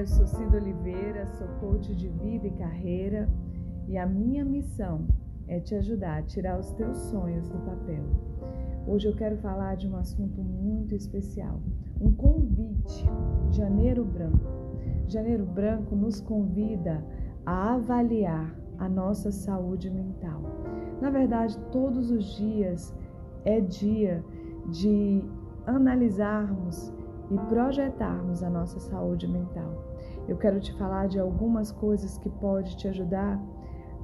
eu sou Cida Oliveira, sou coach de vida e carreira e a minha missão é te ajudar a tirar os teus sonhos do papel. Hoje eu quero falar de um assunto muito especial, um convite, Janeiro Branco. Janeiro Branco nos convida a avaliar a nossa saúde mental. Na verdade, todos os dias é dia de analisarmos e projetarmos a nossa saúde mental. Eu quero te falar de algumas coisas que pode te ajudar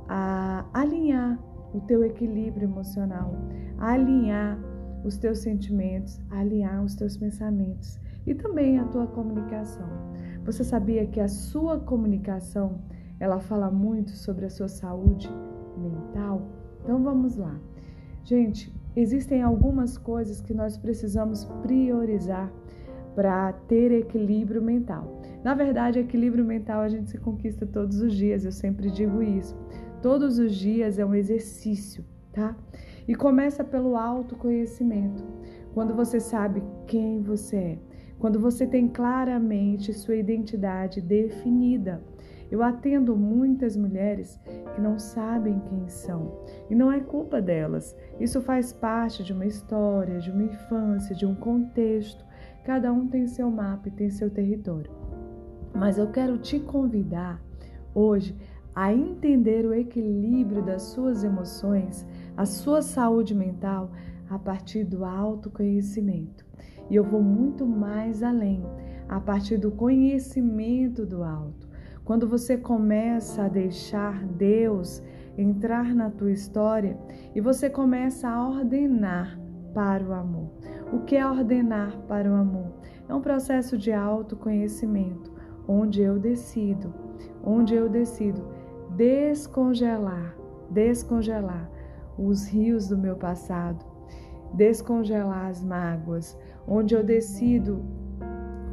a alinhar o teu equilíbrio emocional, a alinhar os teus sentimentos, a alinhar os teus pensamentos e também a tua comunicação. Você sabia que a sua comunicação, ela fala muito sobre a sua saúde mental? Então vamos lá. Gente, existem algumas coisas que nós precisamos priorizar para ter equilíbrio mental. Na verdade, equilíbrio mental a gente se conquista todos os dias, eu sempre digo isso. Todos os dias é um exercício, tá? E começa pelo autoconhecimento. Quando você sabe quem você é, quando você tem claramente sua identidade definida. Eu atendo muitas mulheres que não sabem quem são e não é culpa delas. Isso faz parte de uma história, de uma infância, de um contexto. Cada um tem seu mapa e tem seu território. Mas eu quero te convidar hoje a entender o equilíbrio das suas emoções, a sua saúde mental a partir do autoconhecimento. E eu vou muito mais além, a partir do conhecimento do alto. Quando você começa a deixar Deus entrar na tua história e você começa a ordenar para o amor. O que é ordenar para o amor? É um processo de autoconhecimento, onde eu decido, onde eu decido descongelar, descongelar os rios do meu passado, descongelar as mágoas, onde eu decido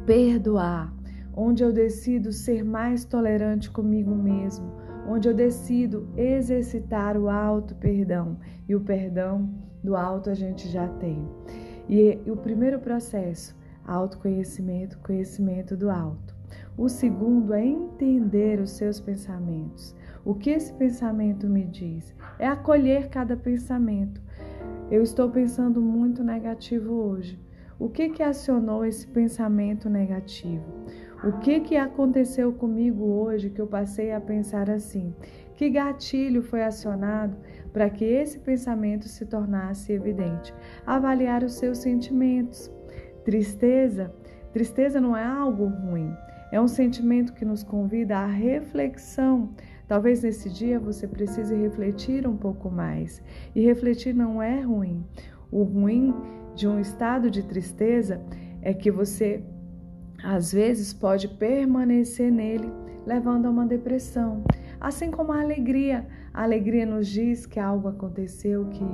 perdoar, onde eu decido ser mais tolerante comigo mesmo, onde eu decido exercitar o alto perdão e o perdão do alto a gente já tem. E, e o primeiro processo, autoconhecimento, conhecimento do alto. O segundo é entender os seus pensamentos. O que esse pensamento me diz? É acolher cada pensamento. Eu estou pensando muito negativo hoje. O que que acionou esse pensamento negativo? O que que aconteceu comigo hoje que eu passei a pensar assim? Que gatilho foi acionado para que esse pensamento se tornasse evidente? Avaliar os seus sentimentos. Tristeza, tristeza não é algo ruim. É um sentimento que nos convida à reflexão. Talvez nesse dia você precise refletir um pouco mais. E refletir não é ruim. O ruim de um estado de tristeza é que você às vezes pode permanecer nele, levando a uma depressão. Assim como a alegria. A alegria nos diz que algo aconteceu que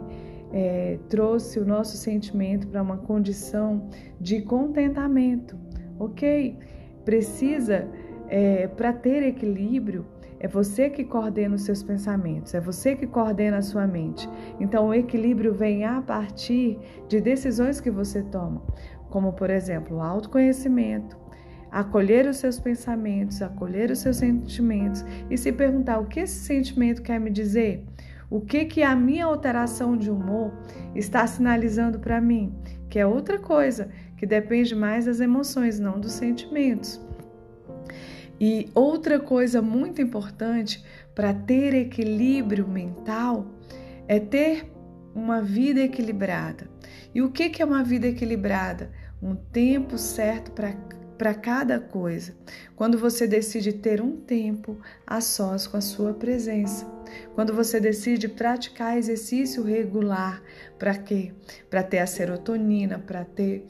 é, trouxe o nosso sentimento para uma condição de contentamento, ok? Precisa, é, para ter equilíbrio, é você que coordena os seus pensamentos, é você que coordena a sua mente. Então, o equilíbrio vem a partir de decisões que você toma, como, por exemplo, o autoconhecimento, acolher os seus pensamentos, acolher os seus sentimentos e se perguntar o que esse sentimento quer me dizer? O que que a minha alteração de humor está sinalizando para mim? Que é outra coisa, que depende mais das emoções, não dos sentimentos. E outra coisa muito importante para ter equilíbrio mental é ter uma vida equilibrada. E o que, que é uma vida equilibrada? Um tempo certo para para cada coisa. Quando você decide ter um tempo a sós com a sua presença. Quando você decide praticar exercício regular, para quê? Para ter a serotonina, para ter,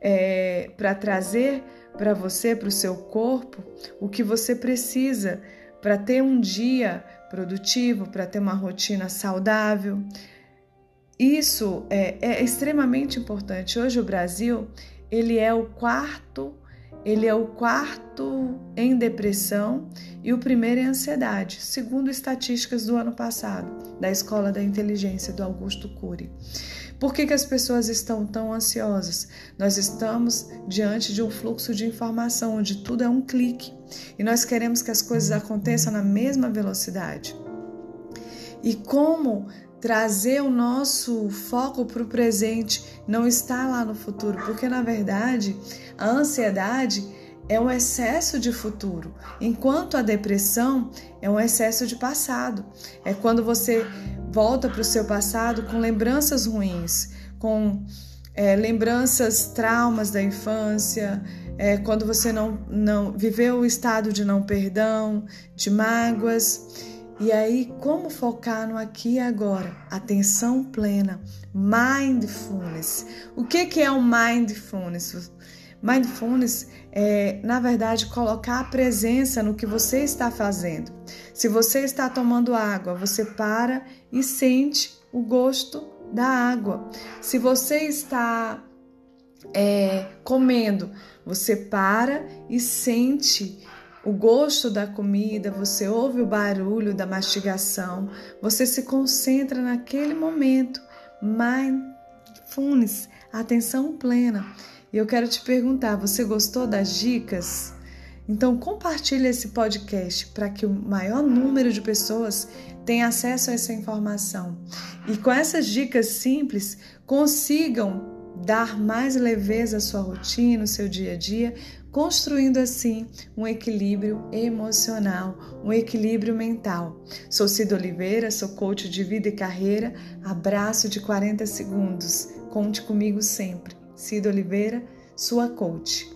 é, para trazer para você, para o seu corpo, o que você precisa para ter um dia produtivo, para ter uma rotina saudável. Isso é, é extremamente importante. Hoje o Brasil ele é o quarto ele é o quarto em depressão e o primeiro em ansiedade, segundo estatísticas do ano passado, da Escola da Inteligência do Augusto Cury. Por que, que as pessoas estão tão ansiosas? Nós estamos diante de um fluxo de informação onde tudo é um clique e nós queremos que as coisas aconteçam na mesma velocidade. E como trazer o nosso foco para o presente, não estar lá no futuro, porque na verdade a ansiedade é um excesso de futuro, enquanto a depressão é um excesso de passado. É quando você volta para o seu passado com lembranças ruins, com é, lembranças, traumas da infância, é, quando você não, não viveu o estado de não perdão, de mágoas. E aí, como focar no aqui e agora? Atenção plena, mindfulness. O que, que é o mindfulness? Mindfulness é, na verdade, colocar a presença no que você está fazendo. Se você está tomando água, você para e sente o gosto da água. Se você está é, comendo, você para e sente o gosto da comida, você ouve o barulho da mastigação, você se concentra naquele momento, mindfulness, atenção plena. E eu quero te perguntar, você gostou das dicas? Então compartilhe esse podcast para que o maior número de pessoas tenha acesso a essa informação. E com essas dicas simples, consigam dar mais leveza à sua rotina, ao seu dia a dia, construindo assim um equilíbrio emocional, um equilíbrio mental. Sou Cida Oliveira, sou coach de vida e carreira. Abraço de 40 segundos. Conte comigo sempre. Cida Oliveira, sua coach.